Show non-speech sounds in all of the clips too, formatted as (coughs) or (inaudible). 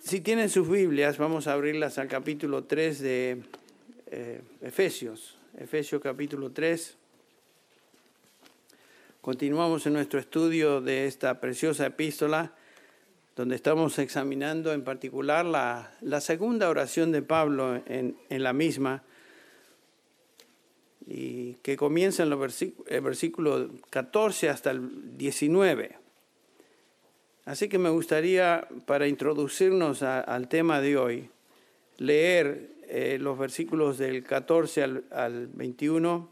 Si, tienen sus Biblias, vamos a abrirlas al capítulo 3 de eh, Efesios. Efesios capítulo 3. Continuamos en nuestro estudio de esta preciosa epístola, donde estamos examinando en particular la, segunda oración de Pablo en, la misma, y que comienza en el versículo 14 hasta el 19. Así que me gustaría, para introducirnos al tema de hoy, leer eh, los versículos del 14 al, 21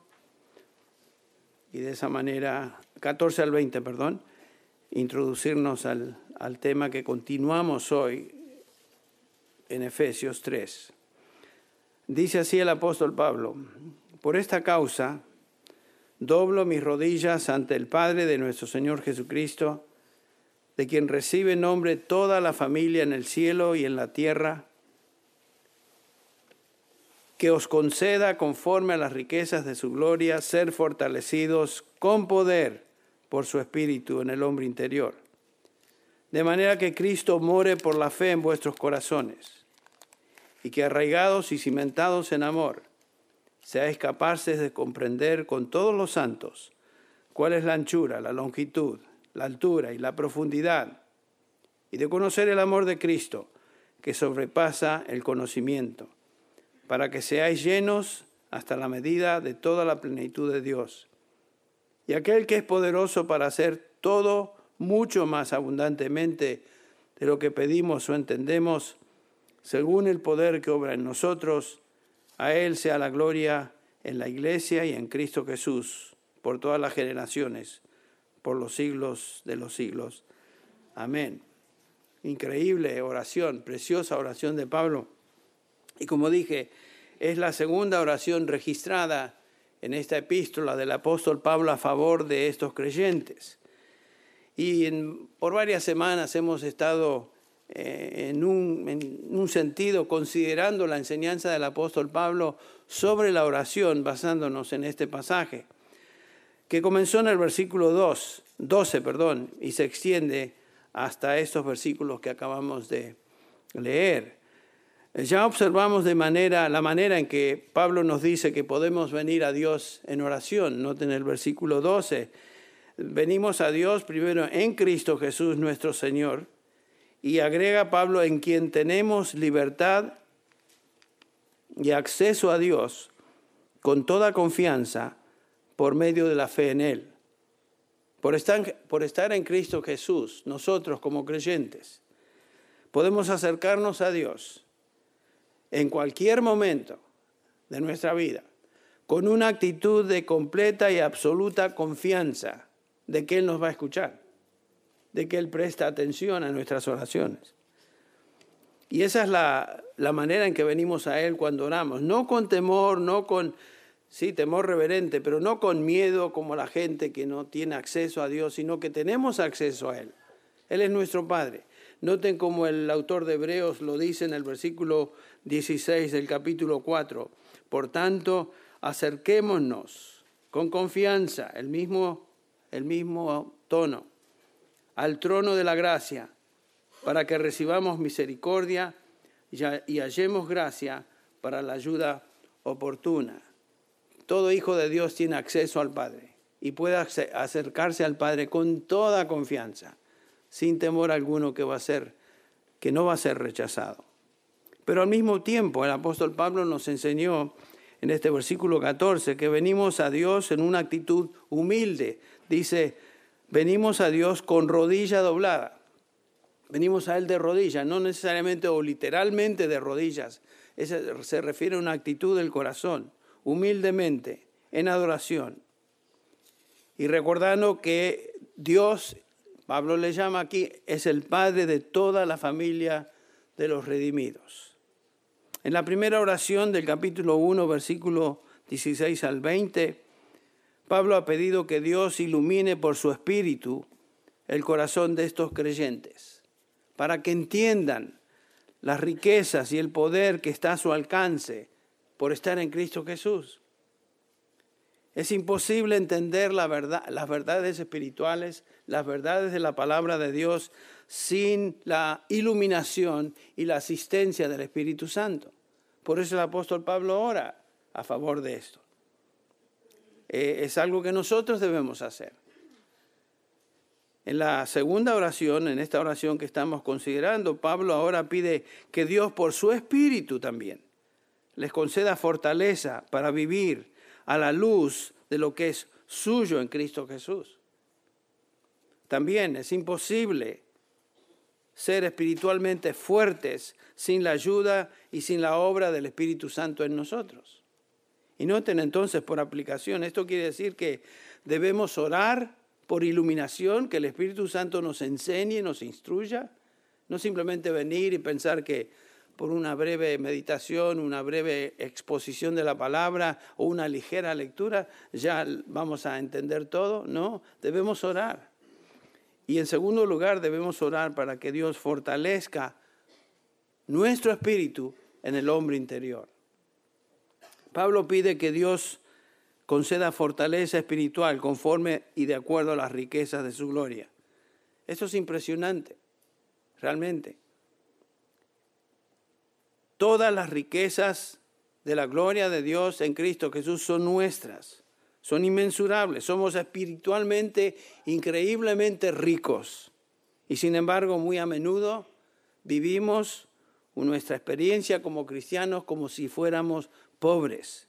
y de esa manera, 14 al 20, perdón, introducirnos al, al tema que continuamos hoy en Efesios 3. Dice así el apóstol Pablo, por esta causa doblo mis rodillas ante el Padre de nuestro Señor Jesucristo, de quien recibe nombre toda la familia en el cielo y en la tierra, que os conceda conforme a las riquezas de su gloria ser fortalecidos con poder por su espíritu en el hombre interior, de manera que Cristo more por la fe en vuestros corazones, y que arraigados y cimentados en amor, seáis capaces de comprender con todos los santos cuál es la anchura, la longitud, la altura y la profundidad, y de conocer el amor de Cristo, que sobrepasa el conocimiento, para que seáis llenos hasta la medida de toda la plenitud de Dios. Y aquel que es poderoso para hacer todo mucho más abundantemente de lo que pedimos o entendemos, según el poder que obra en nosotros, a Él sea la gloria en la Iglesia y en Cristo Jesús, por todas las generaciones por los siglos de los siglos. Amén. Increíble oración, preciosa oración de Pablo. Y como dije, es la segunda oración registrada en esta epístola del apóstol Pablo a favor de estos creyentes. Y por varias semanas hemos estado eh, en, un, en un sentido considerando la enseñanza del apóstol Pablo sobre la oración basándonos en este pasaje que comenzó en el versículo 2, 12 perdón, y se extiende hasta estos versículos que acabamos de leer. Ya observamos de manera, la manera en que Pablo nos dice que podemos venir a Dios en oración. Noten el versículo 12. Venimos a Dios primero en Cristo Jesús nuestro Señor. Y agrega Pablo en quien tenemos libertad y acceso a Dios con toda confianza por medio de la fe en Él. Por estar, en Cristo Jesús, nosotros como creyentes, podemos acercarnos a Dios en cualquier momento de nuestra vida con una actitud de completa y absoluta confianza de que Él nos va a escuchar, de que Él presta atención a nuestras oraciones. Y esa es la, la manera en que venimos a Él cuando oramos, no con temor, no con Sí, temor reverente, pero no con miedo como la gente que no tiene acceso a Dios, sino que tenemos acceso a Él. Él es nuestro Padre. Noten como el autor de Hebreos lo dice en el versículo 16 del capítulo 4. Por tanto, acerquémonos con confianza, el mismo, el mismo tono, al trono de la gracia, para que recibamos misericordia y hallemos gracia para la ayuda oportuna. Todo hijo de Dios tiene acceso al Padre y puede acercarse al Padre con toda confianza, sin temor alguno que va a ser que no va a ser rechazado. Pero al mismo tiempo el apóstol Pablo nos enseñó en este versículo 14 que venimos a Dios en una actitud humilde. Dice, venimos a Dios con rodilla doblada. Venimos a Él de rodillas, no necesariamente o literalmente de rodillas. Ese se refiere a una actitud del corazón humildemente en adoración y recordando que Dios, Pablo le llama aquí, es el Padre de toda la familia de los redimidos. En la primera oración del capítulo 1, versículo 16 al 20, Pablo ha pedido que Dios ilumine por su espíritu el corazón de estos creyentes, para que entiendan las riquezas y el poder que está a su alcance por estar en Cristo Jesús. Es imposible entender las verdades espirituales, las verdades de la palabra de Dios sin la iluminación y la asistencia del Espíritu Santo. Por eso el apóstol Pablo ora a favor de esto. Eh, es algo que nosotros debemos hacer. En la segunda oración, en esta oración que estamos considerando, Pablo ahora pide que Dios por su Espíritu también les conceda fortaleza para vivir a la luz de lo que es suyo en Cristo Jesús. También es imposible ser espiritualmente fuertes sin la ayuda y sin la obra del Espíritu Santo en nosotros. Y noten entonces por aplicación, esto quiere decir que debemos orar por iluminación, que el Espíritu Santo nos enseñe, nos instruya, no simplemente venir y pensar que por una breve meditación, una breve exposición de la palabra o una ligera lectura, ya vamos a entender todo. No, debemos orar. Y en segundo lugar, debemos orar para que Dios fortalezca nuestro espíritu en el hombre interior. Pablo pide que Dios conceda fortaleza espiritual conforme y de acuerdo a las riquezas de su gloria. Esto es impresionante, realmente. Todas las riquezas de la gloria de Dios en Cristo Jesús son nuestras, son inmensurables, somos espiritualmente increíblemente ricos. Y sin embargo, muy a menudo vivimos nuestra experiencia como cristianos como si fuéramos pobres.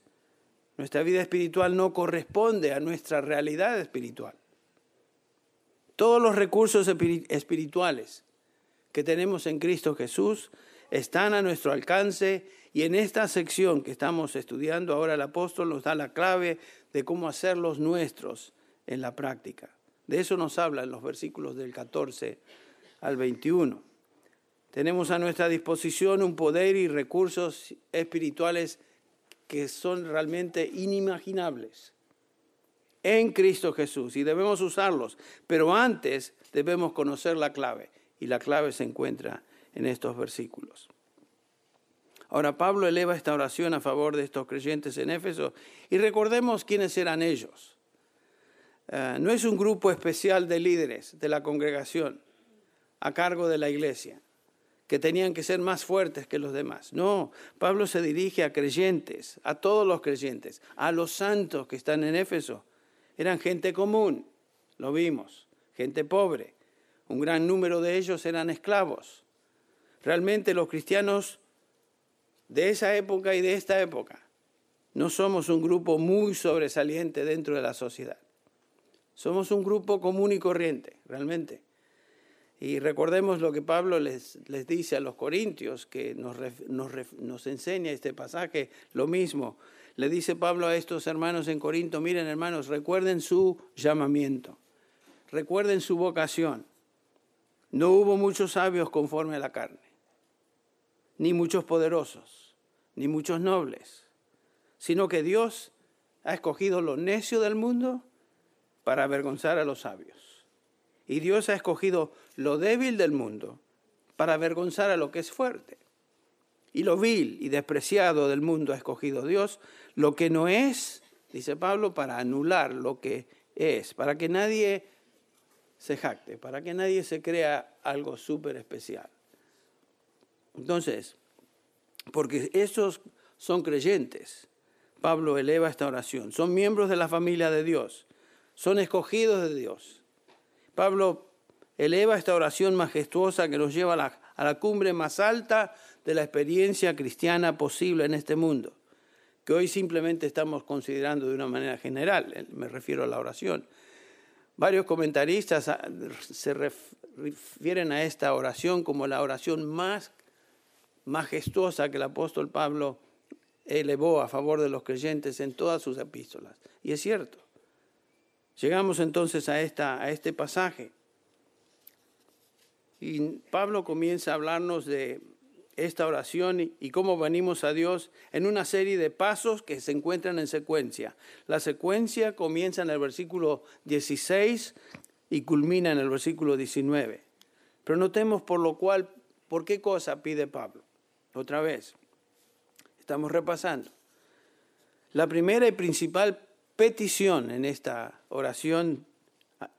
Nuestra vida espiritual no corresponde a nuestra realidad espiritual. Todos los recursos espirituales que tenemos en Cristo Jesús están a nuestro alcance y en esta sección que estamos estudiando ahora el apóstol nos da la clave de cómo hacerlos nuestros en la práctica. De eso nos habla en los versículos del 14 al 21. Tenemos a nuestra disposición un poder y recursos espirituales que son realmente inimaginables en Cristo Jesús y debemos usarlos, pero antes debemos conocer la clave y la clave se encuentra en estos versículos. Ahora Pablo eleva esta oración a favor de estos creyentes en Éfeso y recordemos quiénes eran ellos. Eh, no es un grupo especial de líderes de la congregación a cargo de la iglesia que tenían que ser más fuertes que los demás. No, Pablo se dirige a creyentes, a todos los creyentes, a los santos que están en Éfeso. Eran gente común, lo vimos, gente pobre. Un gran número de ellos eran esclavos. Realmente los cristianos de esa época y de esta época no somos un grupo muy sobresaliente dentro de la sociedad. Somos un grupo común y corriente, realmente. Y recordemos lo que Pablo les, les dice a los corintios, que nos, nos, nos, enseña este pasaje, lo mismo. Le dice Pablo a estos hermanos en Corinto, miren hermanos, recuerden su llamamiento, recuerden su vocación. No hubo muchos sabios conforme a la carne ni muchos poderosos, ni muchos nobles, sino que Dios ha escogido lo necio del mundo para avergonzar a los sabios. Y Dios ha escogido lo débil del mundo para avergonzar a lo que es fuerte. Y lo vil y despreciado del mundo ha escogido Dios, lo que no es, dice Pablo, para anular lo que es, para que nadie se jacte, para que nadie se crea algo súper especial. Entonces, porque esos son creyentes, Pablo eleva esta oración, son miembros de la familia de Dios, son escogidos de Dios. Pablo eleva esta oración majestuosa que nos lleva a la, a la cumbre más alta de la experiencia cristiana posible en este mundo, que hoy simplemente estamos considerando de una manera general, eh, me refiero a la oración. Varios comentaristas ah, se refieren a esta oración como la oración más majestuosa que el apóstol Pablo elevó a favor de los creyentes en todas sus epístolas. Y es cierto. Llegamos entonces a, esta, a este pasaje. Y Pablo comienza a hablarnos de esta oración y, cómo venimos a Dios en una serie de pasos que se encuentran en secuencia. La secuencia comienza en el versículo 16 y culmina en el versículo 19. Pero notemos por lo cual, ¿por qué cosa pide Pablo? Otra vez, estamos repasando. La primera y principal petición en esta oración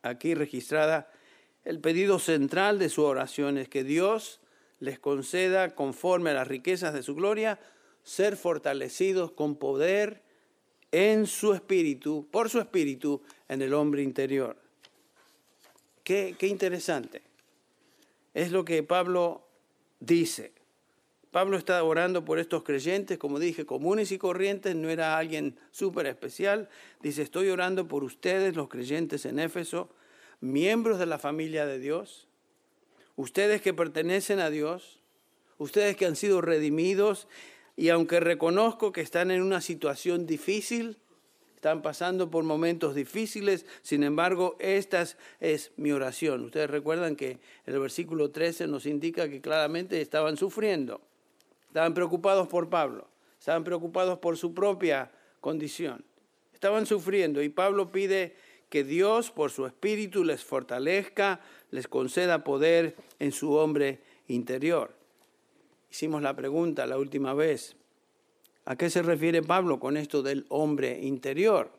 aquí registrada, el pedido central de su oración es que Dios les conceda, conforme a las riquezas de su gloria, ser fortalecidos con poder en su espíritu, por su espíritu, en el hombre interior. Qué, qué interesante. Es lo que Pablo dice. Pablo está orando por estos creyentes, como dije, comunes y corrientes, no era alguien súper especial. Dice, estoy orando por ustedes, los creyentes en Éfeso, miembros de la familia de Dios, ustedes que pertenecen a Dios, ustedes que han sido redimidos y aunque reconozco que están en una situación difícil, están pasando por momentos difíciles, sin embargo, esta es mi oración. Ustedes recuerdan que el versículo 13 nos indica que claramente estaban sufriendo, estaban preocupados por Pablo, estaban preocupados por su propia condición, estaban sufriendo y Pablo pide que Dios por su espíritu les fortalezca, les conceda poder en su hombre interior. Hicimos la pregunta la última vez, ¿a qué se refiere Pablo con esto del hombre interior?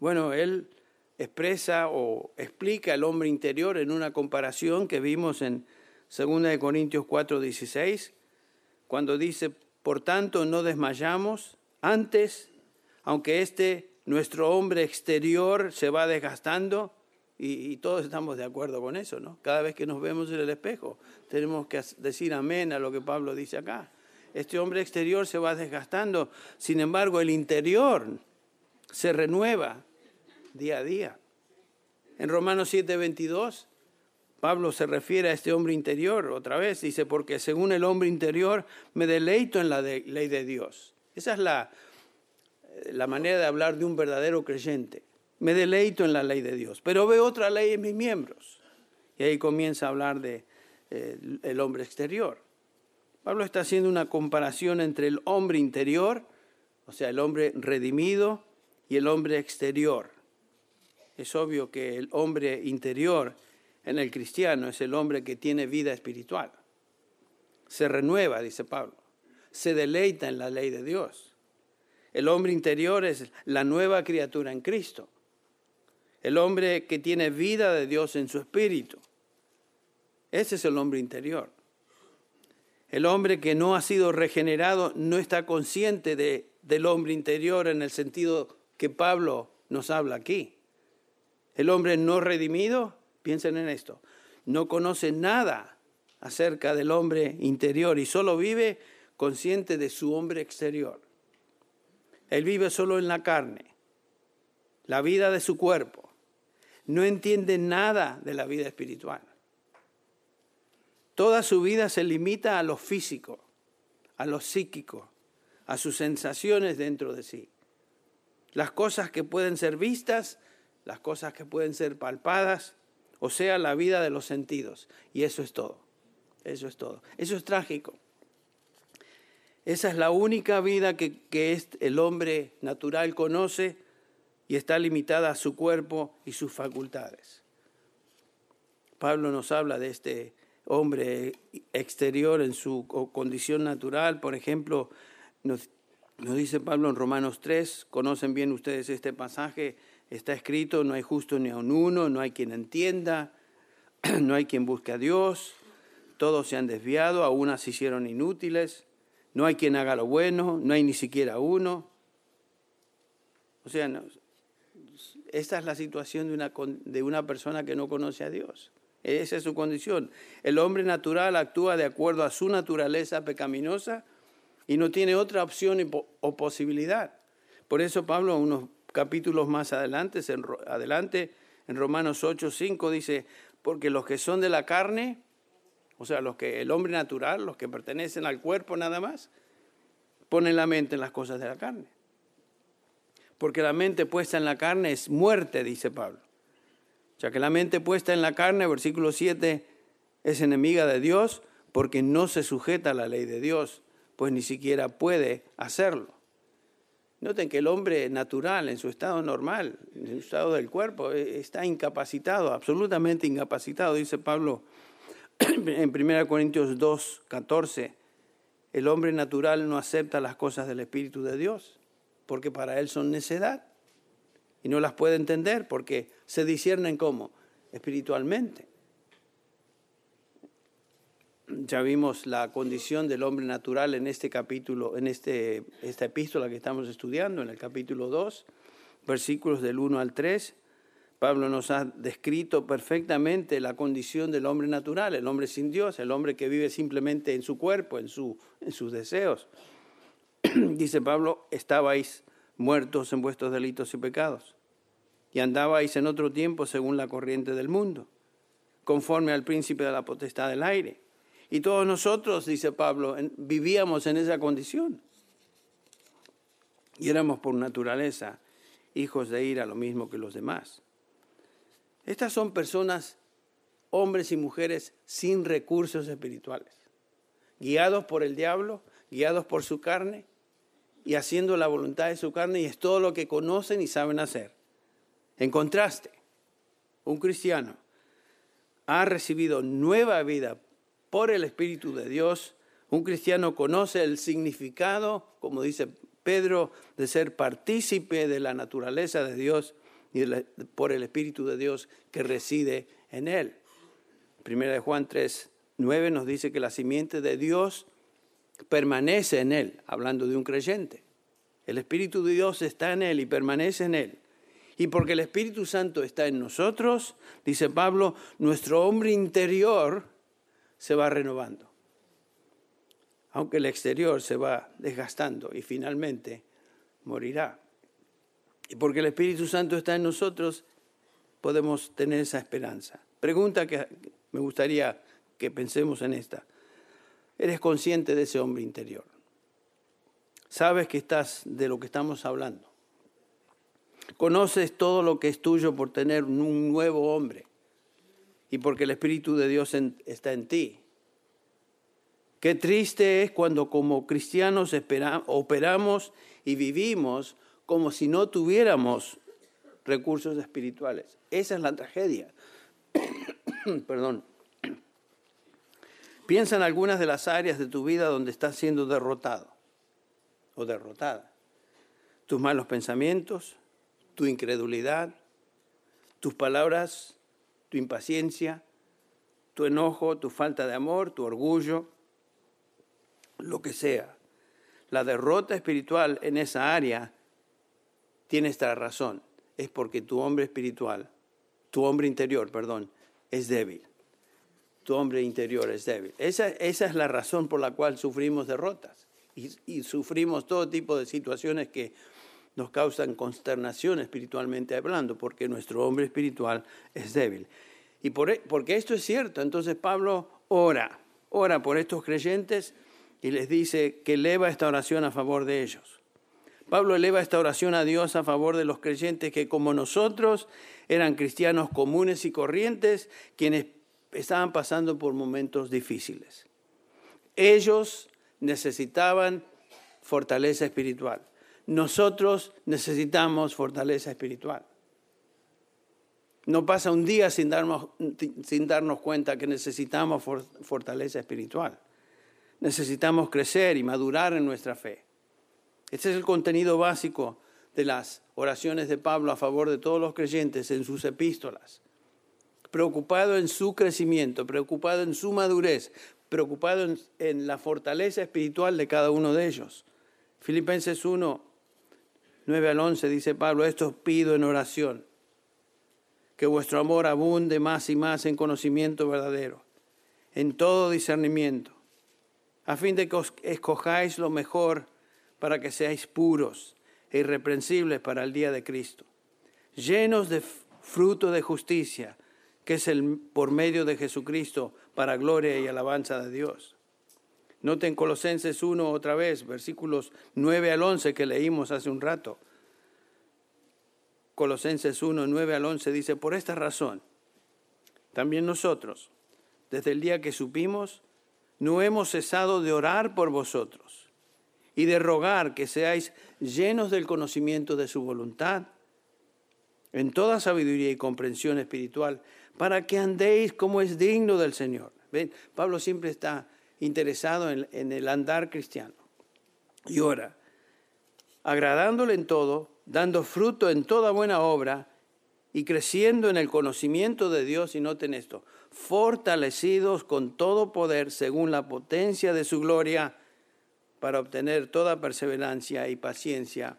Bueno, él expresa o explica el hombre interior en una comparación que vimos en 2 Corintios 4:16, cuando dice, por tanto no desmayamos, antes, aunque este nuestro hombre exterior se va desgastando y, todos estamos de acuerdo con eso, ¿no? Cada vez que nos vemos en el espejo tenemos que decir amén a lo que Pablo dice acá. Este hombre exterior se va desgastando, sin embargo el interior se renueva día a día. En Romanos 7:22 Pablo se refiere a este hombre interior otra vez, dice, porque según el hombre interior me deleito en la ley de Dios. Esa es la, la manera de hablar de un verdadero creyente. Me deleito en la ley de Dios, pero veo otra ley en mis miembros. Y ahí comienza a hablar de eh, el hombre exterior. Pablo está haciendo una comparación entre el hombre interior, o sea, el hombre redimido, y el hombre exterior. Es obvio que el hombre interior en el cristiano es el hombre que tiene vida espiritual. Se renueva, dice Pablo. Se deleita en la ley de Dios. El hombre interior es la nueva criatura en Cristo. El hombre que tiene vida de Dios en su espíritu. Ese es el hombre interior. El hombre que no ha sido regenerado no está consciente de, del hombre interior en el sentido que Pablo nos habla aquí. El hombre no redimido, piensen en esto, no conoce nada acerca del hombre interior y solo vive consciente de su hombre exterior. Él vive solo en la carne, la vida de su cuerpo. No entiende nada de la vida espiritual. Toda su vida se limita a lo físico, a lo psíquico, a sus sensaciones dentro de sí. Las cosas que pueden ser vistas, las cosas que pueden ser palpadas, o sea, la vida de los sentidos. Y eso es todo. Eso es todo. Eso es trágico. Esa es la única vida que, el hombre natural conoce y está limitada a su cuerpo y sus facultades. Pablo nos habla de este hombre exterior en su condición natural. Por ejemplo, nos, nos, dice Pablo en Romanos 3, conocen bien ustedes este pasaje, está escrito, no hay justo ni aun uno, no hay quien entienda, (clears throat) no hay quien busque a Dios, todos se han desviado, aún se hicieron inútiles. No hay quien haga lo bueno, no hay ni siquiera uno. O sea, esta es la situación de una, de una persona que no conoce a Dios. Esa es su condición. El hombre natural actúa de acuerdo a su naturaleza pecaminosa y no tiene otra opción o posibilidad. Por eso Pablo, unos capítulos más adelante, en, adelante, en Romanos 8, 5, dice, porque los que son de la carne o sea, los que el hombre natural, los que pertenecen al cuerpo nada más, ponen la mente en las cosas de la carne. Porque la mente puesta en la carne es muerte, dice Pablo. Sea que la mente puesta en la carne, versículo 7, es enemiga de Dios porque no se sujeta a la ley de Dios, pues ni siquiera puede hacerlo. Noten que el hombre natural, en su estado normal, en su estado del cuerpo, e, está incapacitado, absolutamente incapacitado, dice Pablo (clears throat) en 1 Corintios 2, 14, el hombre natural no acepta las cosas del Espíritu de Dios, porque para él son necedad y no las puede entender porque se disciernen como espiritualmente. Ya vimos la condición del hombre natural en este capítulo, en este, esta epístola que estamos estudiando, en el capítulo 2, versículos del 1 al 3. Pablo nos ha descrito perfectamente la condición del hombre natural, el hombre sin Dios, el hombre que vive simplemente en su cuerpo, en, su, en sus deseos. (clears throat) Dice Pablo, estabais muertos en vuestros delitos y pecados, y andabais en otro tiempo según la corriente del mundo, conforme al príncipe de la potestad del aire y todos nosotros, dice Pablo, vivíamos en esa condición. Y éramos por naturaleza hijos de ira, lo mismo que los demás. Estas son personas, hombres y mujeres sin recursos espirituales, guiados por el diablo, guiados por su carne y haciendo la voluntad de su carne y es todo lo que conocen y saben hacer. En contraste, un cristiano ha recibido nueva vida por el Espíritu de Dios. Un cristiano conoce el significado, como dice Pedro, de ser partícipe de la naturaleza de Dios y por el Espíritu de Dios que reside en él. Primera de Juan 3, 9 nos dice que la simiente de Dios permanece en él, hablando de un creyente. El Espíritu de Dios está en él y permanece en él. Y porque el Espíritu Santo está en nosotros, dice Pablo, nuestro hombre interior se va renovando. Aunque el exterior se va desgastando y finalmente morirá. Y porque el Espíritu Santo está en nosotros, podemos tener esa esperanza. Pregunta que me gustaría que pensemos en esta. ¿Eres consciente de ese hombre interior? ¿Sabes que estás de lo que estamos hablando? ¿Conoces todo lo que es tuyo por tener un nuevo hombre? Y porque el Espíritu de Dios está en ti. Qué triste es cuando como cristianos operamos y vivimos como si no tuviéramos recursos espirituales. Esa es la tragedia. (coughs) Perdón. Piensa en algunas de las áreas de tu vida donde estás siendo derrotado o derrotada. Tus malos pensamientos, tu incredulidad, tus palabras tu impaciencia, tu enojo, tu falta de amor, tu orgullo, lo que sea. La derrota espiritual en esa área tiene esta razón. Es porque tu hombre espiritual, tu hombre interior, perdón, es débil. Tu hombre interior es débil. Esa, es la razón por la cual sufrimos derrotas y sufrimos todo tipo de situaciones que nos causan consternación espiritualmente hablando, porque nuestro hombre espiritual es débil. Y por, e, porque esto es cierto, entonces Pablo ora, ora por estos creyentes y les dice que eleva esta oración a favor de ellos. Pablo eleva esta oración a Dios a favor de los creyentes que como nosotros eran cristianos comunes y corrientes, quienes estaban pasando por momentos difíciles. Ellos necesitaban fortaleza espiritual nosotros necesitamos fortaleza espiritual. No pasa un día sin darnos, sin darnos cuenta que necesitamos fortaleza espiritual. Necesitamos crecer y madurar en nuestra fe. Este es el contenido básico de las oraciones de Pablo a favor de todos los creyentes en sus epístolas. Preocupado en su crecimiento, preocupado en su madurez, preocupado en, en la fortaleza espiritual de cada uno de ellos. Filipenses 1, 9 al 11 dice Pablo, esto pido en oración, que vuestro amor abunde más y más en conocimiento verdadero, en todo discernimiento, a fin de que os escojáis lo mejor para que seáis puros e irreprensibles para el día de Cristo, llenos de fruto de justicia, que es el por medio de Jesucristo para gloria y alabanza de Dios. Noten Colosenses 1 otra vez, versículos 9 al 11 que leímos hace un rato. Colosenses 1, 9 al 11 dice, por esta razón, también nosotros, desde el día que supimos, no hemos cesado de orar por vosotros y de rogar que seáis llenos del conocimiento de su voluntad, en toda sabiduría y comprensión espiritual, para que andéis como es digno del Señor. ¿Ven? Pablo siempre está interesado en, el andar cristiano. Y ora, agradándole en todo, dando fruto en toda buena obra y creciendo en el conocimiento de Dios, y noten esto, fortalecidos con todo poder según la potencia de su gloria, para obtener toda perseverancia y paciencia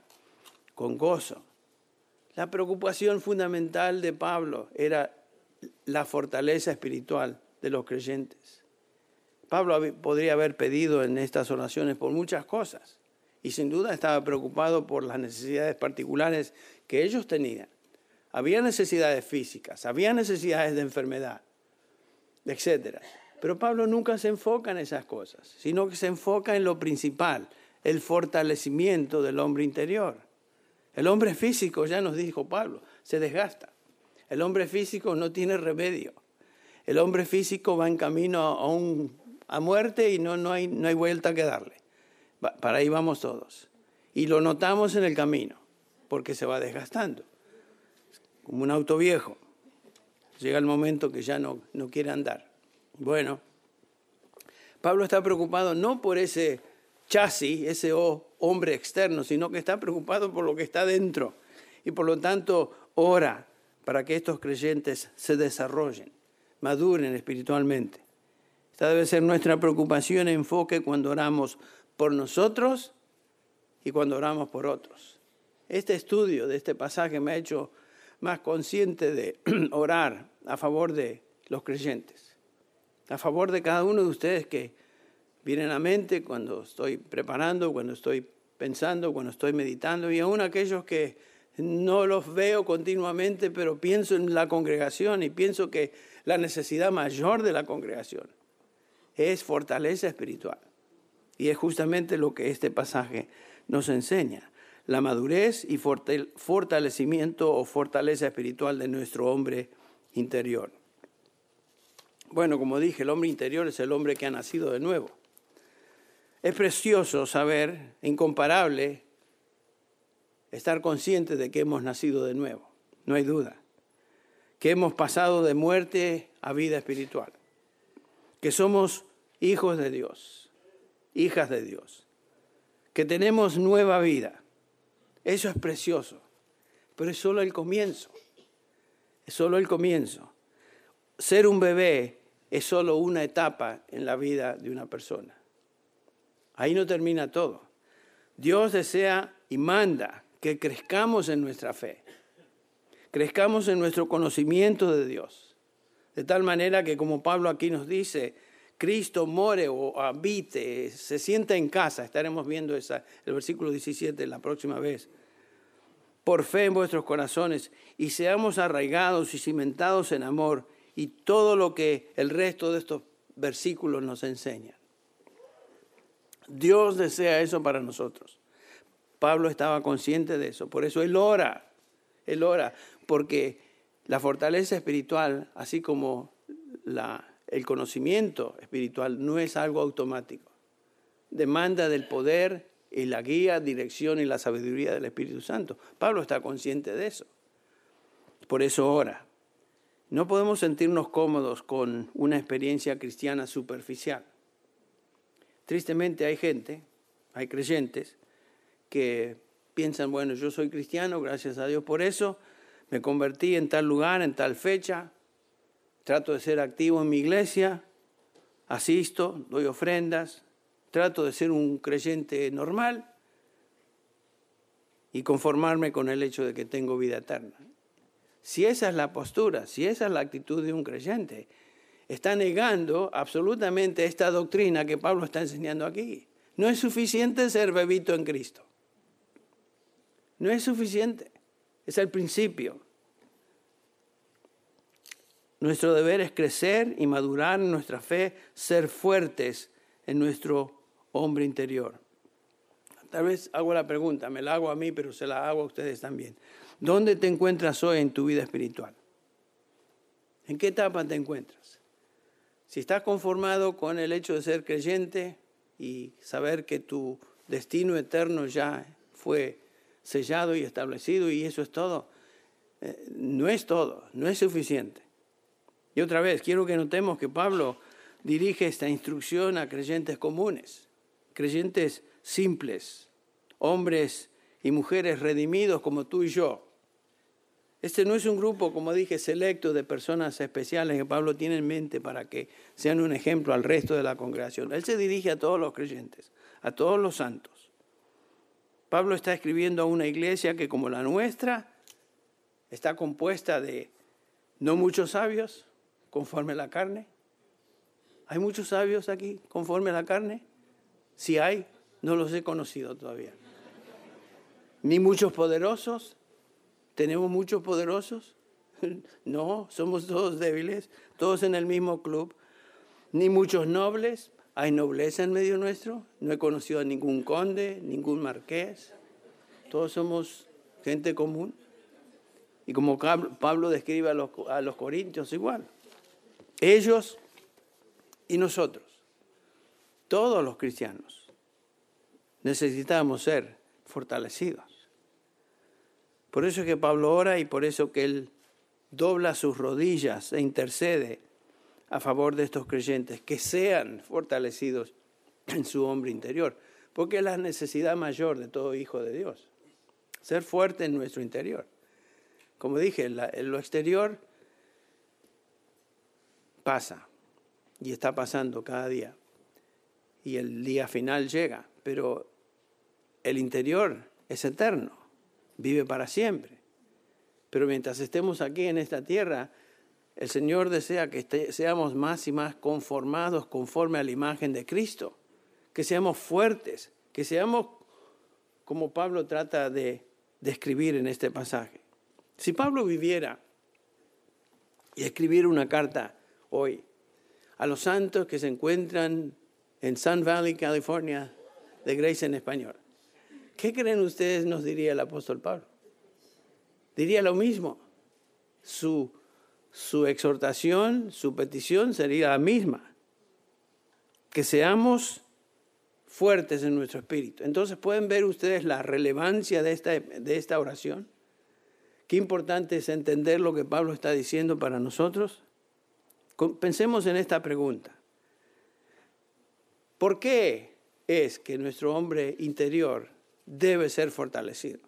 con gozo. La preocupación fundamental de Pablo era la fortaleza espiritual de los creyentes. Pablo podría haber pedido en estas oraciones por muchas cosas y sin duda estaba preocupado por las necesidades particulares que ellos tenían. Había necesidades físicas, había necesidades de enfermedad, etc. Pero Pablo nunca se enfoca en esas cosas, sino que se enfoca en lo principal, el fortalecimiento del hombre interior. El hombre físico, ya nos dijo Pablo, se desgasta. El hombre físico no tiene remedio. El hombre físico va en camino a, a muerte y no, no, hay, no hay vuelta que darle. Para ahí vamos todos. Y lo notamos en el camino, porque se va desgastando, como un auto viejo. Llega el momento que ya no, no quiere andar. Bueno, Pablo está preocupado no por ese chasis, ese hombre externo, sino que está preocupado por lo que está dentro. Y por lo tanto ora para que estos creyentes se desarrollen, maduren espiritualmente. Esta debe ser nuestra preocupación enfoque cuando oramos por nosotros y cuando oramos por otros. Este estudio de este pasaje me ha hecho más consciente de (clears throat) orar a favor de los creyentes a favor de cada uno de ustedes que vienen a mente cuando estoy preparando, cuando estoy pensando, cuando estoy meditando, y aún aquellos que no los veo continuamente, pero pienso en la congregación y pienso que la necesidad mayor de la congregación es fortaleza espiritual. Y es justamente lo que este pasaje nos enseña, la madurez y fortalecimiento o fortaleza espiritual de nuestro hombre interior. Bueno, como dije, el hombre interior es el hombre que ha nacido de nuevo. Es precioso saber, incomparable, estar consciente de que hemos nacido de nuevo, no hay duda. Que hemos pasado de muerte a vida espiritual. Que somos hijos de Dios, hijas de Dios. Que tenemos nueva vida. Eso es precioso. Pero es solo el comienzo. Es solo el comienzo. Ser un bebé es solo una etapa en la vida de una persona. Ahí no termina todo. Dios desea y manda que crezcamos en nuestra fe, crezcamos en nuestro conocimiento de Dios, de tal manera que como Pablo aquí nos dice, Cristo more o habite, se sienta en casa, estaremos viendo esa, el versículo 17 la próxima vez, por fe en vuestros corazones y seamos arraigados y cimentados en amor y todo lo que el resto de estos versículos nos enseñan. Dios desea eso para nosotros. Pablo estaba consciente de eso, por eso él ora, él ora, porque la fortaleza espiritual, así como la, el conocimiento espiritual, no es algo automático. Demanda del poder y la guía, dirección y la sabiduría del Espíritu Santo. Pablo está consciente de eso. Por eso ora. No podemos sentirnos cómodos con una experiencia cristiana superficial. Tristemente hay gente, hay creyentes, que piensan, bueno, yo soy cristiano, gracias a Dios por eso, me convertí en tal lugar, en tal fecha, trato de ser activo en mi iglesia, asisto, doy ofrendas, trato de ser un creyente normal y conformarme con el hecho de que tengo vida eterna. Si esa es la postura, si esa es la actitud de un creyente, está negando absolutamente esta doctrina que Pablo está enseñando aquí. No es suficiente ser bebito en Cristo. No es suficiente. Es el principio. Nuestro deber es crecer y madurar en nuestra fe, ser fuertes en nuestro hombre interior. Tal vez hago la pregunta, me la hago a mí, pero se la hago a ustedes también. ¿Dónde te encuentras hoy en tu vida espiritual? ¿En qué etapa te encuentras? Si estás conformado con el hecho de ser creyente y saber que tu destino eterno ya fue sellado y establecido y eso es todo, eh, no es todo, no es suficiente. Y otra vez, quiero que notemos que Pablo dirige esta instrucción a creyentes comunes, creyentes simples, hombres y mujeres redimidos como tú y yo. Este no es un grupo, como dije, selecto de personas especiales que Pablo tiene en mente para que sean un ejemplo al resto de la congregación. Él se dirige a todos los creyentes, a todos los santos. Pablo está escribiendo a una iglesia que como la nuestra está compuesta de no muchos sabios conforme a la carne. ¿Hay muchos sabios aquí conforme a la carne? Si hay, no los he conocido todavía. Ni muchos poderosos, ¿Tenemos muchos poderosos? (laughs) No, somos todos débiles, todos en el mismo club. Ni muchos nobles, hay nobleza en medio nuestro. No he conocido a ningún conde, ningún marqués. Todos somos gente común. Y como Pablo describe a los, a los corintios, igual. Ellos y nosotros, todos los cristianos, necesitamos ser fortalecidos. Por eso es que Pablo ora y por eso que él dobla sus rodillas e intercede a favor de estos creyentes, que sean fortalecidos en su hombre interior, porque es la necesidad mayor de todo hijo de Dios, ser fuerte en nuestro interior. Como dije, en lo exterior pasa y está pasando cada día y el día final llega, pero el interior es eterno vive para siempre. Pero mientras estemos aquí en esta tierra, el Señor desea que seamos más y más conformados conforme a la imagen de Cristo, que seamos fuertes, que seamos como Pablo trata de describir en este pasaje. Si Pablo viviera y escribiera una carta hoy a los santos que se encuentran en Sun Valley, California, de Grace en español, ¿Qué creen ustedes nos diría el apóstol Pablo? Diría lo mismo. Su, su exhortación, su petición sería la misma. Que seamos fuertes en nuestro espíritu. Entonces pueden ver ustedes la relevancia de esta, de esta oración. Qué importante es entender lo que Pablo está diciendo para nosotros. Pensemos en esta pregunta. ¿Por qué es que nuestro hombre interior debe ser fortalecido.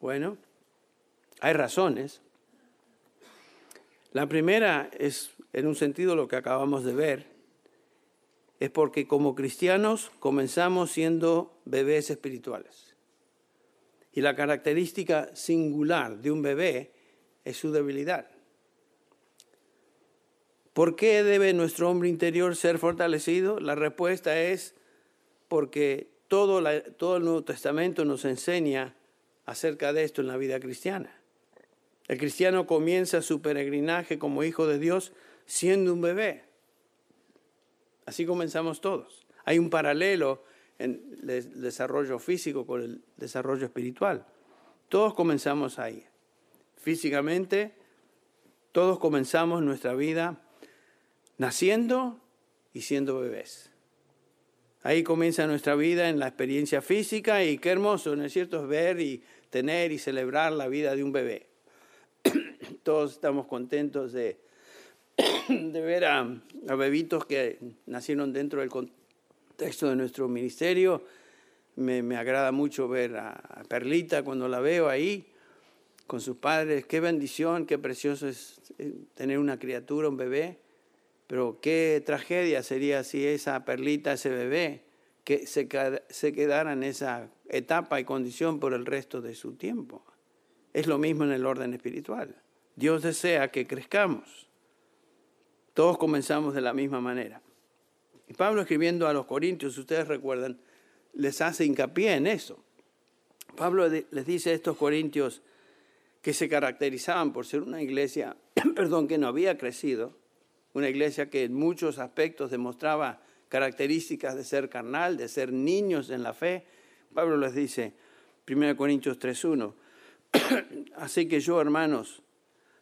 Bueno, hay razones. La primera es, en un sentido, lo que acabamos de ver, es porque como cristianos comenzamos siendo bebés espirituales. Y la característica singular de un bebé es su debilidad. ¿Por qué debe nuestro hombre interior ser fortalecido? La respuesta es porque todo, el Nuevo Testamento nos enseña acerca de esto en la vida cristiana. El cristiano comienza su peregrinaje como hijo de Dios siendo un bebé. Así comenzamos todos. Hay un paralelo en el desarrollo físico con el desarrollo espiritual. Todos comenzamos ahí. Físicamente, todos comenzamos nuestra vida naciendo y siendo bebés. Ahí comienza nuestra vida en la experiencia física y qué hermoso, ¿no es cierto? Ver y tener y celebrar la vida de un bebé. (clears throat) Todos estamos contentos de, (clears throat) de ver a, bebitos que nacieron dentro del contexto de nuestro ministerio. Me, me agrada mucho ver a Perlita cuando la veo ahí con sus padres. Qué bendición, qué precioso es tener una criatura, un bebé. Pero qué tragedia sería si esa perlita, ese bebé, que se, se quedara en esa etapa y condición por el resto de su tiempo. Es lo mismo en el orden espiritual. Dios desea que crezcamos. Todos comenzamos de la misma manera. Y Pablo escribiendo a los Corintios, ustedes recuerdan, les hace hincapié en eso. Pablo les dice a estos Corintios que se caracterizaban por ser una iglesia, (clears throat) perdón, que no había crecido, una iglesia que en muchos aspectos demostraba características de ser carnal, de ser niños en la fe. Pablo les dice, 1 Corintios 3.1, (clears throat) así que yo, hermanos,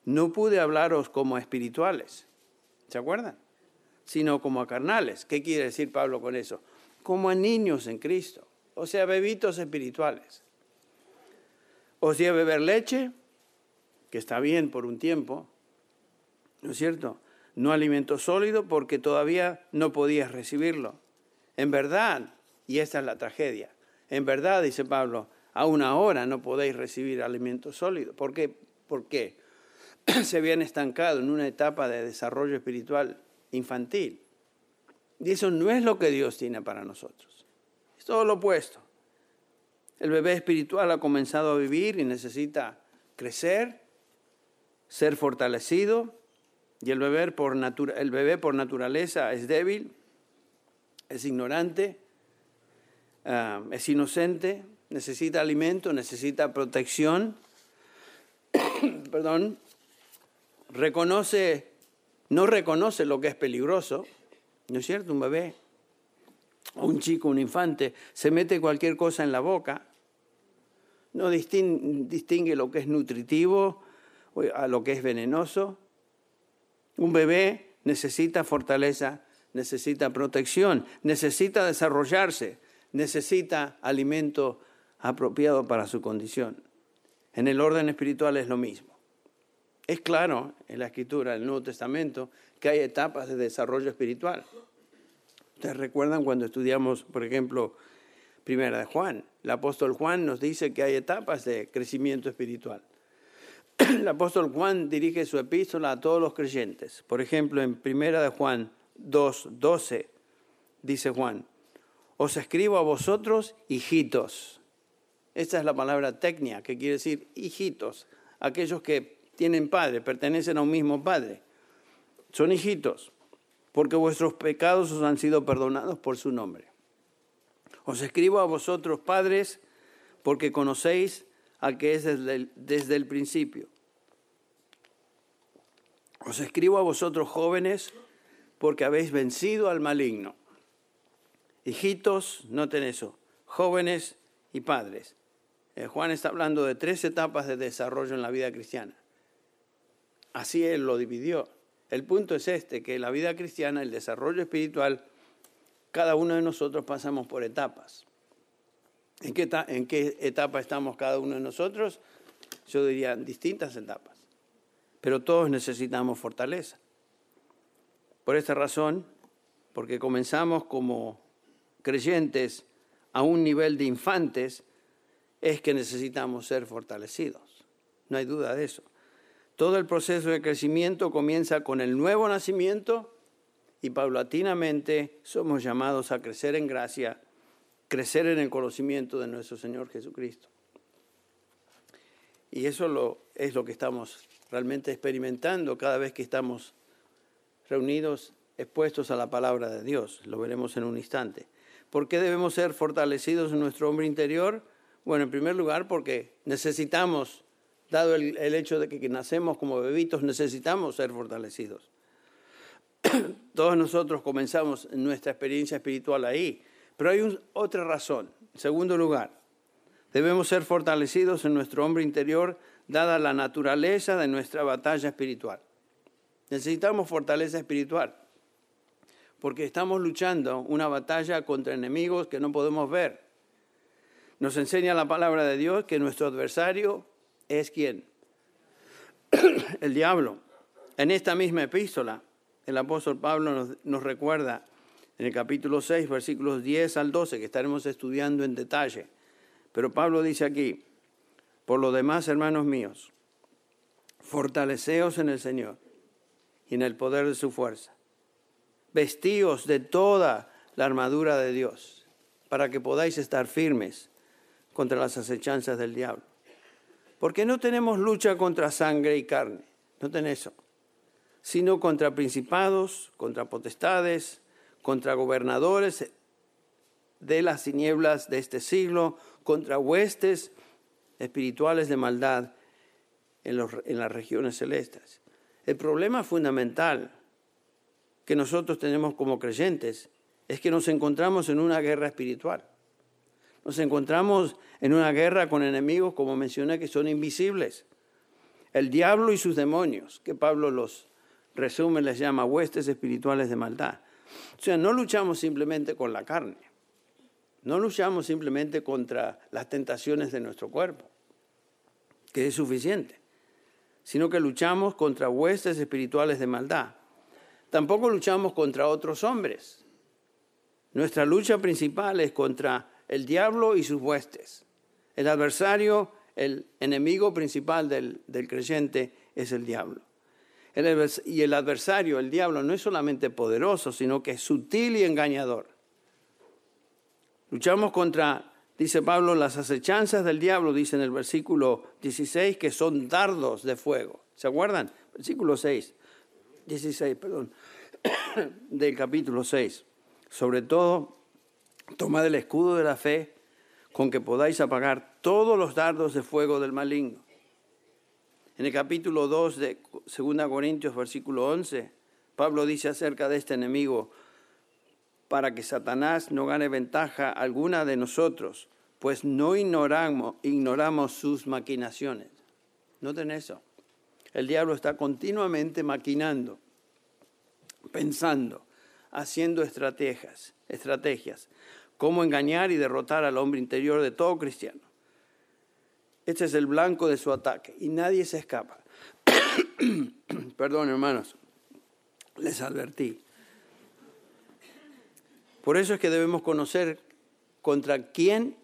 no pude hablaros como espirituales, ¿se acuerdan? Sino como a carnales. ¿Qué quiere decir Pablo con eso? Como a niños en Cristo, o sea, bebitos espirituales. O sea, beber leche, que está bien por un tiempo, ¿no es cierto? No alimento sólido porque todavía no podías recibirlo. En verdad, y esta es la tragedia, en verdad, dice Pablo, aún ahora no podéis recibir alimento sólido. ¿Por qué? Porque (clears throat) se habían estancado en una etapa de desarrollo espiritual infantil. Y eso no es lo que Dios tiene para nosotros. Es todo lo opuesto. El bebé espiritual ha comenzado a vivir y necesita crecer, ser fortalecido, y el bebé por, el bebé por naturaleza es débil, es ignorante, ah, es inocente, necesita alimento, necesita protección, (coughs) perdón, reconoce, no reconoce lo que es peligroso, ¿no es cierto? Un bebé, un chico, un infante, se mete cualquier cosa en la boca, no distingue, lo que es nutritivo a lo que es venenoso. Un bebé necesita fortaleza, necesita protección, necesita desarrollarse, necesita alimento apropiado para su condición. En el orden espiritual es lo mismo. Es claro en la escritura del Nuevo Testamento que hay etapas de desarrollo espiritual. Ustedes recuerdan cuando estudiamos, por ejemplo, Primera de Juan. El apóstol Juan nos dice que hay etapas de crecimiento espiritual. (coughs) El apóstol Juan dirige su epístola a todos los creyentes. Por ejemplo, en Primera de Juan 2, 12, dice Juan, os escribo a vosotros, hijitos. Esta es la palabra tecnia, que quiere decir hijitos, aquellos que tienen padre, pertenecen a un mismo padre. Son hijitos, porque vuestros pecados os han sido perdonados por su nombre. Os escribo a vosotros, padres, porque conocéis al que es desde el, desde el principio. Os escribo a vosotros, jóvenes, porque habéis vencido al maligno. Hijitos, noten eso, jóvenes y padres. Eh, Juan está hablando de tres etapas de desarrollo en la vida cristiana. Así él lo dividió. El punto es este, que la vida cristiana, el desarrollo espiritual, cada uno de nosotros pasamos por etapas. ¿En qué, ¿En qué etapa estamos cada uno de nosotros? Yo diría distintas etapas. Pero todos necesitamos fortaleza. Por esta razón, porque comenzamos como creyentes a un nivel de infantes, es que necesitamos ser fortalecidos. No hay duda de eso. Todo el proceso de crecimiento comienza con el nuevo nacimiento y paulatinamente somos llamados a crecer en gracia, crecer en el conocimiento de nuestro Señor Jesucristo. Y eso es lo que estamos realmente experimentando cada vez que estamos reunidos, expuestos a la palabra de Dios. Lo veremos en un instante. ¿Por qué debemos ser fortalecidos en nuestro hombre interior? Bueno, en primer lugar porque necesitamos, dado el, el hecho de que nacemos como bebitos, necesitamos ser fortalecidos. (clears throat) Todos nosotros comenzamos nuestra experiencia espiritual ahí, pero hay otra razón. En segundo lugar, debemos ser fortalecidos en nuestro hombre interior dada la naturaleza de nuestra batalla espiritual. Necesitamos fortaleza espiritual porque estamos luchando una batalla contra enemigos que no podemos ver. Nos enseña la palabra de Dios que nuestro adversario es quién? (clears throat) El diablo. En esta misma epístola, el apóstol Pablo nos, recuerda en el capítulo 6, versículos 10 al 12, que estaremos estudiando en detalle. Pero Pablo dice aquí, por lo demás, hermanos míos, fortaleceos en el Señor y en el poder de su fuerza. Vestíos de toda la armadura de Dios, para que podáis estar firmes contra las acechanzas del diablo. Porque no tenemos lucha contra sangre y carne, no eso sino contra principados, contra potestades, contra gobernadores de las tinieblas de este siglo, contra huestes espirituales de maldad en, las regiones celestes. El problema fundamental que nosotros tenemos como creyentes es que nos encontramos en una guerra espiritual. Nos encontramos en una guerra con enemigos, como mencioné, que son invisibles. El diablo y sus demonios, que Pablo los resumen les llama huestes espirituales de maldad. O sea, no luchamos simplemente con la carne, no luchamos simplemente contra las tentaciones de nuestro cuerpo, que es suficiente, sino que luchamos contra huestes espirituales de maldad. Tampoco luchamos contra otros hombres. Nuestra lucha principal es contra el diablo y sus huestes. El adversario, el enemigo principal del, creyente es el diablo. Y el adversario, el diablo, no es solamente poderoso, sino que es sutil y engañador. Luchamos contra, dice Pablo, las acechanzas del diablo, dice en el versículo 16, que son dardos de fuego. ¿Se acuerdan? Versículo 6, 16, perdón, (coughs) del capítulo 6. Sobre todo, tomad el escudo de la fe con que podáis apagar todos los dardos de fuego del maligno. En el capítulo 2 de 2 Corintios, versículo 11, Pablo dice acerca de este enemigo, para que Satanás no gane ventaja alguna de nosotros, pues no ignoramos, ignoramos sus maquinaciones. Noten eso. El diablo está continuamente maquinando, pensando, haciendo estrategias, estrategias cómo engañar y derrotar al hombre interior de todo cristiano. Este es el blanco de su ataque y nadie se escapa. (coughs) Perdón, hermanos, les advertí. Por eso es que debemos conocer contra quién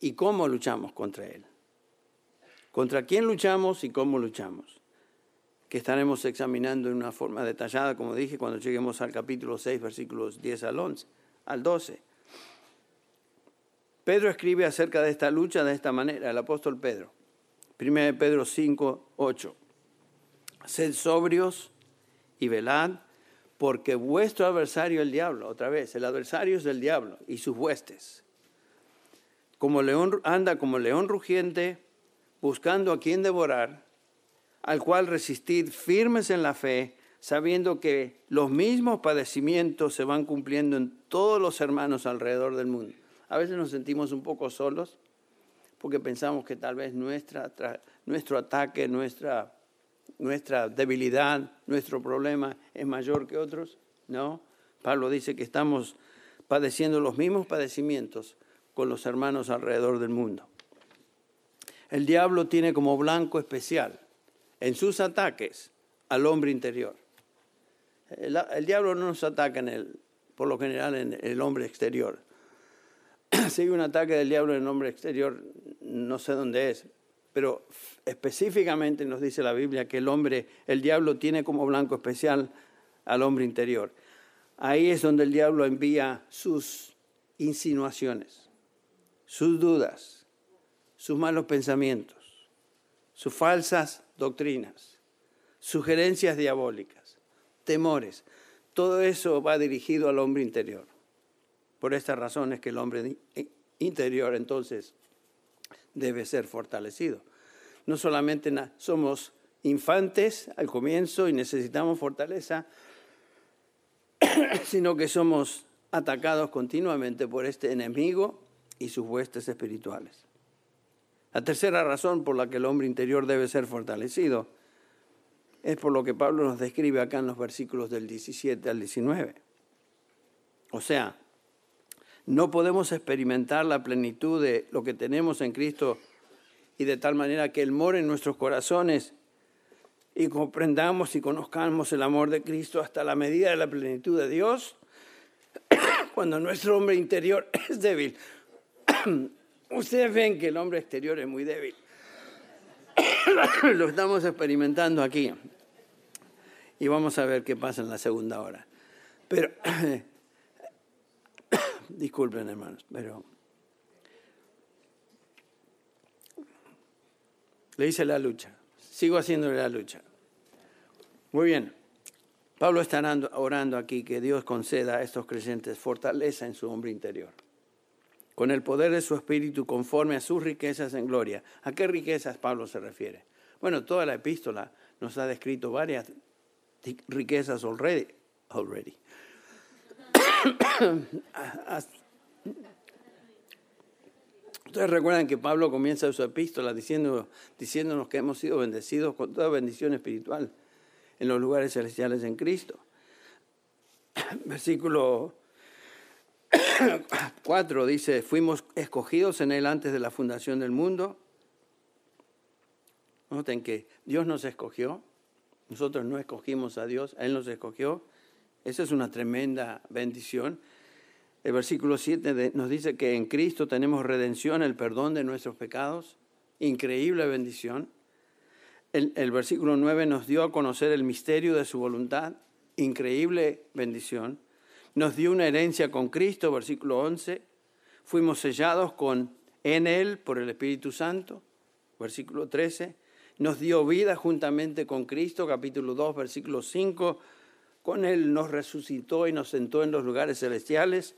y cómo luchamos contra él. Contra quién luchamos y cómo luchamos. Que estaremos examinando en una forma detallada, como dije, cuando lleguemos al capítulo 6, versículos 10 al 11, al 12. Pedro escribe acerca de esta lucha de esta manera, el apóstol Pedro. 1 Pedro 5, 8. Sed sobrios y velad, porque vuestro adversario el diablo, otra vez, el adversario es el diablo y sus huestes. Como león anda como león rugiente, buscando a quien devorar, al cual resistir firmes en la fe, sabiendo que los mismos padecimientos se van cumpliendo en todos los hermanos alrededor del mundo. A veces nos sentimos un poco solos porque pensamos que tal vez nuestra, nuestro ataque, nuestra, nuestra debilidad, nuestro problema es mayor que otros. No, Pablo dice que estamos padeciendo los mismos padecimientos con los hermanos alrededor del mundo. El diablo tiene como blanco especial en sus ataques al hombre interior. El, diablo no nos ataca en el, por lo general en el hombre exterior, (clears throat) si hay un ataque del diablo en el hombre exterior, no sé dónde es, pero específicamente nos dice la Biblia que el hombre, el diablo tiene como blanco especial al hombre interior. Ahí es donde el diablo envía sus insinuaciones, sus dudas, sus malos pensamientos, sus falsas doctrinas, sugerencias diabólicas, temores. Todo eso va dirigido al hombre interior. Por esta razón es que el hombre interior entonces debe ser fortalecido. No solamente somos infantes al comienzo y necesitamos fortaleza, (coughs) sino que somos atacados continuamente por este enemigo y sus huestes espirituales. La tercera razón por la que el hombre interior debe ser fortalecido es por lo que Pablo nos describe acá en los versículos del 17 al 19. O sea, no podemos experimentar la plenitud de lo que tenemos en Cristo y de tal manera que Él more en nuestros corazones y comprendamos y conozcamos el amor de Cristo hasta la medida de la plenitud de Dios, (coughs) cuando nuestro hombre interior (coughs) es débil. (coughs) Ustedes ven que el hombre exterior es muy débil. Lo estamos experimentando aquí. Y vamos a ver qué pasa en la segunda hora. Pero Disculpen, hermanos, pero le hice la lucha. Sigo haciéndole la lucha. Muy bien. Pablo está orando aquí que Dios conceda a estos creyentes fortaleza en su hombre interior, con el poder de su espíritu conforme a sus riquezas en gloria. ¿A qué riquezas Pablo se refiere? Bueno, toda la epístola nos ha descrito varias riquezas already. already. (coughs) Ustedes recuerdan que Pablo comienza su epístola diciendo, diciéndonos que hemos sido bendecidos con toda bendición espiritual en los lugares celestiales en Cristo. (coughs) Versículo (coughs) 4 dice, fuimos escogidos en Él antes de la fundación del mundo. Noten que Dios nos escogió, nosotros no escogimos a Dios, Él nos escogió esa es una tremenda bendición. El versículo 7 nos dice que en Cristo tenemos redención, el perdón de nuestros pecados. Increíble bendición. El, versículo 9 nos dio a conocer el misterio de su voluntad. Increíble bendición. Nos dio una herencia con Cristo, versículo 11. Fuimos sellados con, en Él por el Espíritu Santo, versículo 13. Nos dio vida juntamente con Cristo, capítulo 2, versículo 5. Con Él nos resucitó y nos sentó en los lugares celestiales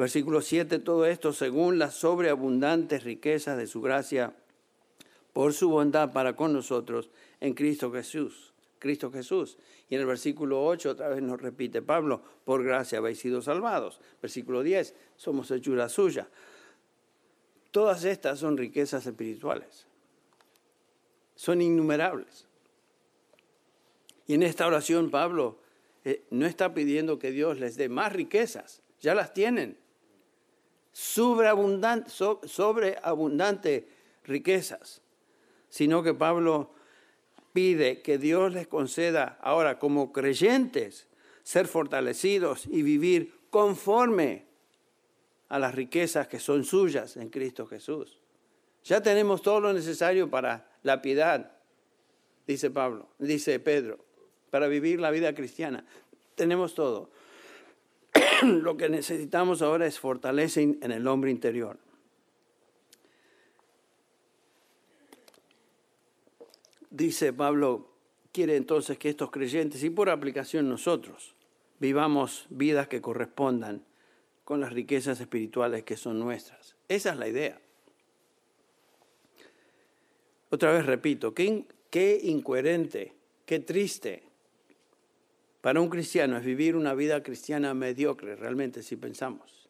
Versículo 7, todo esto según las sobreabundantes riquezas de su gracia por su bondad para con nosotros en Cristo Jesús. Cristo Jesús. Y en el versículo 8 otra vez nos repite Pablo, por gracia habéis sido salvados. Versículo 10, somos hechura suya. Todas estas son riquezas espirituales. Son innumerables. Y en esta oración Pablo eh, no está pidiendo que Dios les dé más riquezas, ya las tienen sobreabundante, riquezas, sino que Pablo pide que Dios les conceda ahora como creyentes ser fortalecidos y vivir conforme a las riquezas que son suyas en Cristo Jesús. Ya tenemos todo lo necesario para la piedad, dice Pablo, dice Pedro, para vivir la vida cristiana. Tenemos todo. (clears throat) lo que necesitamos ahora es fortaleza en el hombre interior. Dice Pablo, quiere entonces que estos creyentes y por aplicación nosotros vivamos vidas que correspondan con las riquezas espirituales que son nuestras. Esa es la idea. Otra vez repito, qué, qué incoherente, qué triste para un cristiano es vivir una vida cristiana mediocre, realmente, si pensamos.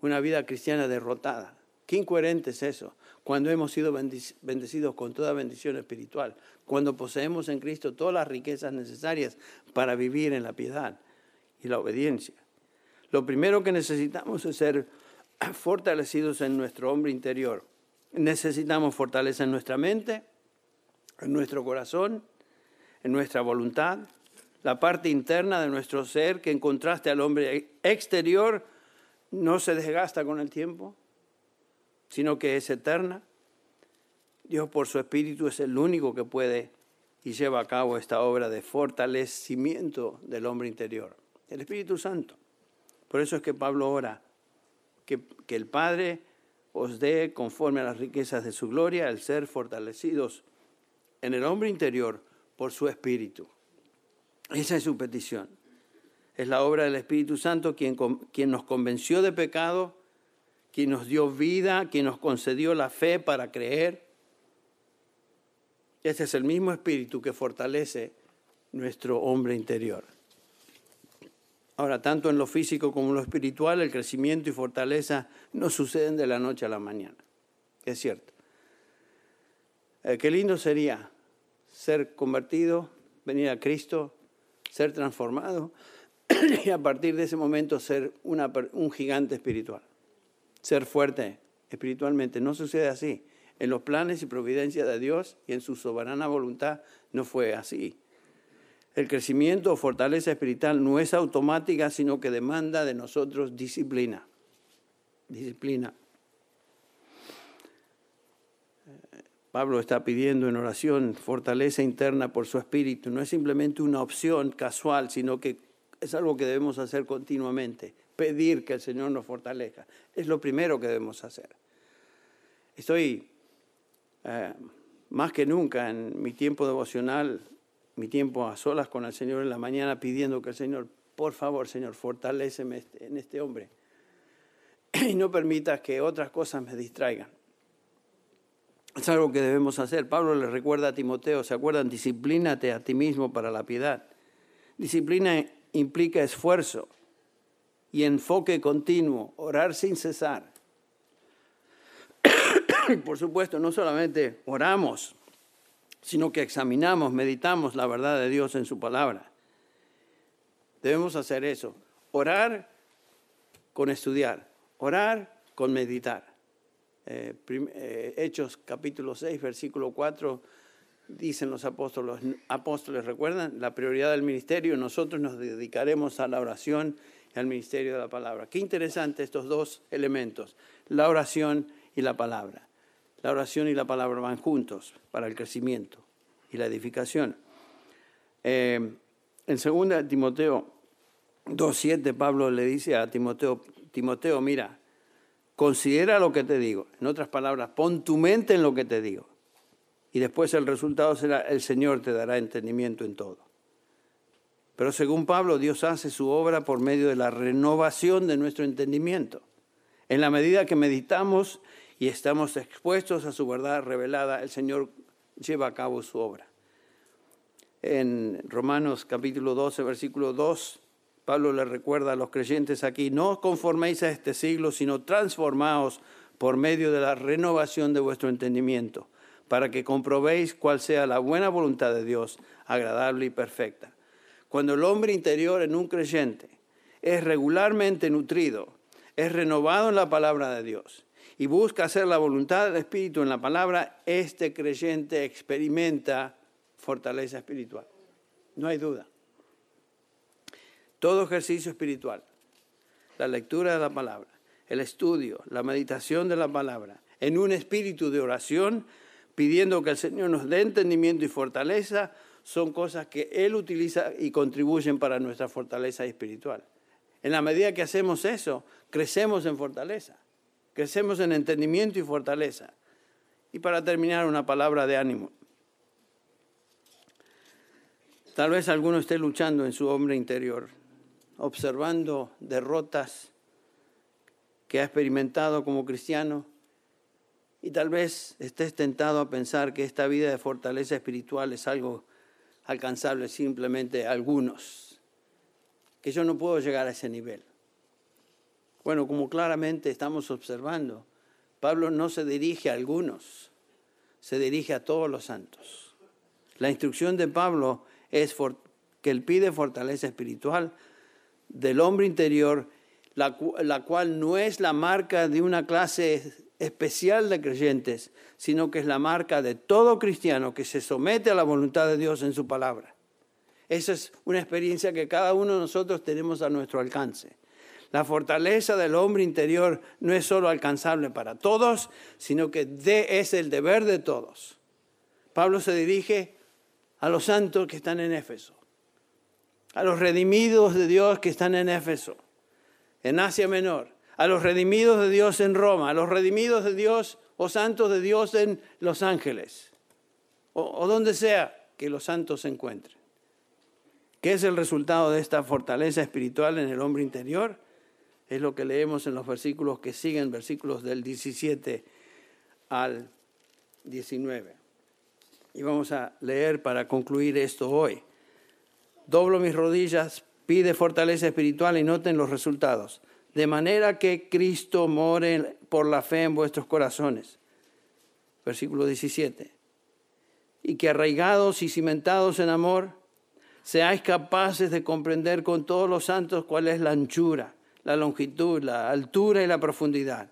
Una vida cristiana derrotada. Qué incoherente es eso, cuando hemos sido bendecidos con toda bendición espiritual, cuando poseemos en Cristo todas las riquezas necesarias para vivir en la piedad y la obediencia. Lo primero que necesitamos es ser (clears throat) fortalecidos en nuestro hombre interior. Necesitamos fortaleza en nuestra mente, en nuestro corazón, en nuestra voluntad, la parte interna de nuestro ser que en contraste al hombre exterior no se desgasta con el tiempo, sino que es eterna. Dios por su Espíritu es el único que puede y lleva a cabo esta obra de fortalecimiento del hombre interior. El Espíritu Santo. Por eso es que Pablo ora, que, el Padre os dé conforme a las riquezas de su gloria el ser fortalecidos en el hombre interior por su Espíritu. Esa es su petición. Es la obra del Espíritu Santo quien, quien nos convenció de pecado, quien nos dio vida, quien nos concedió la fe para creer. Este es el mismo Espíritu que fortalece nuestro hombre interior. Ahora, tanto en lo físico como en lo espiritual, el crecimiento y fortaleza no suceden de la noche a la mañana. Es cierto. Eh, qué lindo sería ser convertido, venir a Cristo, ser transformado (clears throat) y a partir de ese momento ser un gigante espiritual, ser fuerte espiritualmente. No sucede así. En los planes y providencia de Dios y en su soberana voluntad no fue así. El crecimiento o fortaleza espiritual no es automática, sino que demanda de nosotros disciplina. Disciplina. Pablo está pidiendo en oración fortaleza interna por su espíritu. No es simplemente una opción casual, sino que es algo que debemos hacer continuamente. Pedir que el Señor nos fortalezca. Es lo primero que debemos hacer. Estoy eh, más que nunca en mi tiempo devocional, mi tiempo a solas con el Señor en la mañana, pidiendo que el Señor, por favor, Señor, fortaleceme este, en este hombre. (clears throat) Y no permitas que otras cosas me distraigan. Es algo que debemos hacer. Pablo le recuerda a Timoteo, ¿se acuerdan? Disciplínate a ti mismo para la piedad. Disciplina implica esfuerzo y enfoque continuo, orar sin cesar. (coughs) Por supuesto, no solamente oramos, sino que examinamos, meditamos la verdad de Dios en su palabra. Debemos hacer eso. Orar con estudiar, orar con meditar. Eh, eh, Hechos capítulo 6, versículo 4, dicen los apóstoles, apóstoles, recuerdan, la prioridad del ministerio, nosotros nos dedicaremos a la oración y al ministerio de la palabra. Qué interesante estos dos elementos, la oración y la palabra. La oración y la palabra van juntos para el crecimiento y la edificación. Eh, en 2 Timoteo 2.7 Pablo le dice a Timoteo, Timoteo, mira, considera lo que te digo. En otras palabras, pon tu mente en lo que te digo. Y después el resultado será, el Señor te dará entendimiento en todo. Pero según Pablo, Dios hace su obra por medio de la renovación de nuestro entendimiento. En la medida que meditamos y estamos expuestos a su verdad revelada, el Señor lleva a cabo su obra. En Romanos capítulo 12, versículo 2, Pablo le recuerda a los creyentes aquí, no os conforméis a este siglo, sino transformaos por medio de la renovación de vuestro entendimiento, para que comprobéis cuál sea la buena voluntad de Dios, agradable y perfecta. Cuando el hombre interior en un creyente es regularmente nutrido, es renovado en la palabra de Dios y busca hacer la voluntad del Espíritu en la palabra, este creyente experimenta fortaleza espiritual. No hay duda. Todo ejercicio espiritual, la lectura de la palabra, el estudio, la meditación de la palabra, en un espíritu de oración, pidiendo que el Señor nos dé entendimiento y fortaleza, son cosas que Él utiliza y contribuyen para nuestra fortaleza espiritual. En la medida que hacemos eso, crecemos en fortaleza, crecemos en entendimiento y fortaleza. Y para terminar, una palabra de ánimo. Tal vez alguno esté luchando en su hombre interior observando derrotas que ha experimentado como cristiano y tal vez estés tentado a pensar que esta vida de fortaleza espiritual es algo alcanzable simplemente a algunos, que yo no puedo llegar a ese nivel. Bueno, como claramente estamos observando, Pablo no se dirige a algunos, se dirige a todos los santos. La instrucción de Pablo es que él pide fortaleza espiritual del hombre interior, la, cual no es la marca de una clase especial de creyentes, sino que es la marca de todo cristiano que se somete a la voluntad de Dios en su palabra. Esa es una experiencia que cada uno de nosotros tenemos a nuestro alcance. La fortaleza del hombre interior no es solo alcanzable para todos, sino que es el deber de todos. Pablo se dirige a los santos que están en Éfeso a los redimidos de Dios que están en Éfeso, en Asia Menor, a los redimidos de Dios en Roma, a los redimidos de Dios o santos de Dios en Los Ángeles, o, donde sea que los santos se encuentren. ¿Qué es el resultado de esta fortaleza espiritual en el hombre interior? Es lo que leemos en los versículos que siguen, versículos del 17 al 19. Y vamos a leer para concluir esto hoy doblo mis rodillas, pide fortaleza espiritual y noten los resultados. De manera que Cristo more por la fe en vuestros corazones. Versículo 17. Y que arraigados y cimentados en amor, seáis capaces de comprender con todos los santos cuál es la anchura, la longitud, la altura y la profundidad.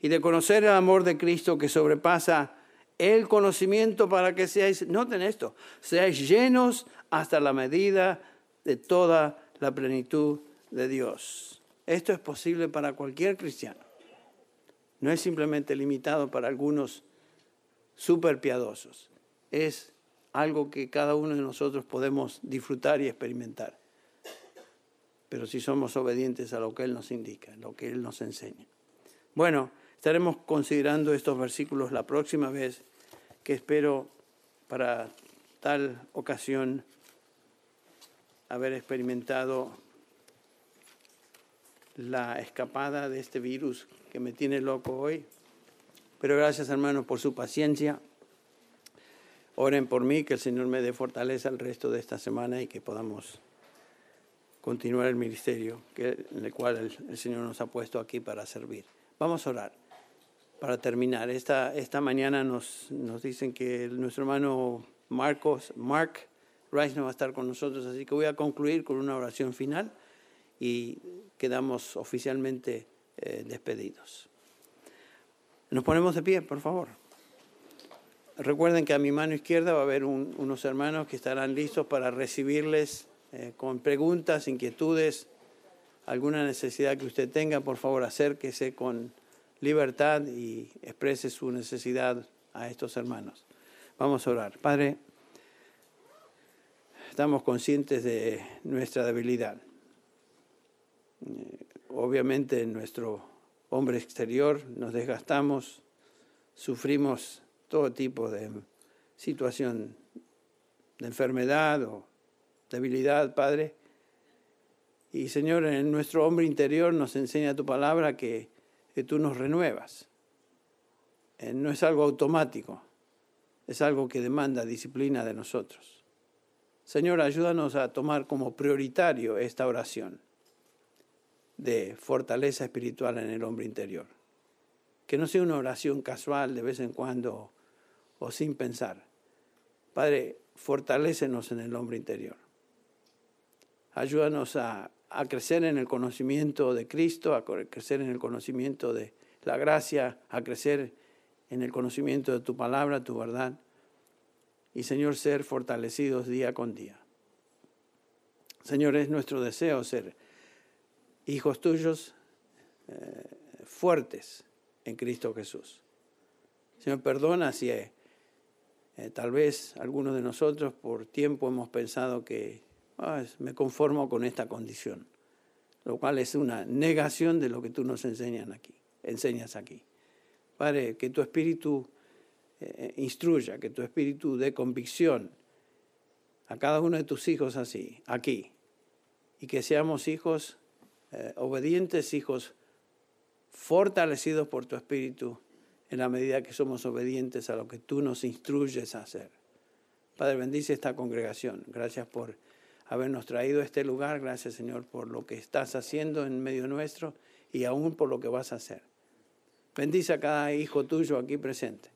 Y de conocer el amor de Cristo que sobrepasa el conocimiento para que seáis, noten esto, seáis llenos hasta la medida de toda la plenitud de Dios. Esto es posible para cualquier cristiano. No es simplemente limitado para algunos super piadosos. Es algo que cada uno de nosotros podemos disfrutar y experimentar. Pero si somos obedientes a lo que Él nos indica, lo que Él nos enseña. Bueno, estaremos considerando estos versículos la próxima vez que espero para tal ocasión haber experimentado la escapada de este virus que me tiene loco hoy. Pero gracias hermanos por su paciencia. Oren por mí, que el Señor me dé fortaleza el resto de esta semana y que podamos continuar el ministerio en el cual el Señor nos ha puesto aquí para servir. Vamos a orar para terminar, esta, esta mañana nos, nos dicen que nuestro hermano Marcos, Mark Rice no va a estar con nosotros, así que voy a concluir con una oración final y quedamos oficialmente eh, despedidos. Nos ponemos de pie, por favor. Recuerden que a mi mano izquierda va a haber unos hermanos que estarán listos para recibirles eh, con preguntas, inquietudes, alguna necesidad que usted tenga, por favor acérquese con libertad y exprese su necesidad a estos hermanos. Vamos a orar. Padre, estamos conscientes de nuestra debilidad. Eh, obviamente en nuestro hombre exterior nos desgastamos, sufrimos todo tipo de situación de enfermedad o debilidad, Padre. Y Señor, en nuestro hombre interior nos enseña tu palabra que, que tú nos renuevas. Eh, no es algo automático, es algo que demanda disciplina de nosotros. Señor, ayúdanos a tomar como prioritario esta oración de fortaleza espiritual en el hombre interior. Que no sea una oración casual de vez en cuando o sin pensar. Padre, fortalécenos en el hombre interior. Ayúdanos a, a crecer en el conocimiento de Cristo, a crecer en el conocimiento de la gracia, a crecer en el conocimiento de tu palabra, tu verdad. Y Señor, ser fortalecidos día con día. Señor, es nuestro deseo ser hijos tuyos eh, fuertes en Cristo Jesús. Señor, perdona si eh, tal vez algunos de nosotros por tiempo hemos pensado que ah, me conformo con esta condición, lo cual es una negación de lo que tú nos enseñas aquí, enseñas aquí. Padre, que tu espíritu instruya, que tu espíritu dé convicción a cada uno de tus hijos así, aquí, y que seamos hijos eh, obedientes hijos, fortalecidos por tu Espíritu en la medida que somos obedientes a lo que tú nos instruyes a hacer. Padre, bendice esta congregación. Gracias por habernos traído a este lugar. Gracias, Señor, por lo que estás haciendo en medio nuestro y aún por lo que vas a hacer. Bendice a cada hijo tuyo aquí presente.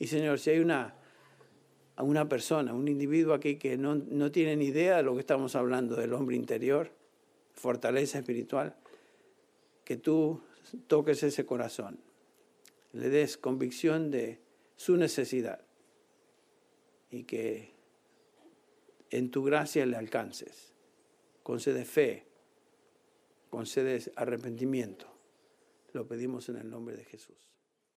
Y, Señor, si hay una, una persona, un individuo aquí que no, no tiene ni idea de lo que estamos hablando del hombre interior, fortaleza espiritual, que tú toques ese corazón, le des convicción de su necesidad y que en tu gracia le alcances. Concede fe, concede arrepentimiento. Lo pedimos en el nombre de Jesús.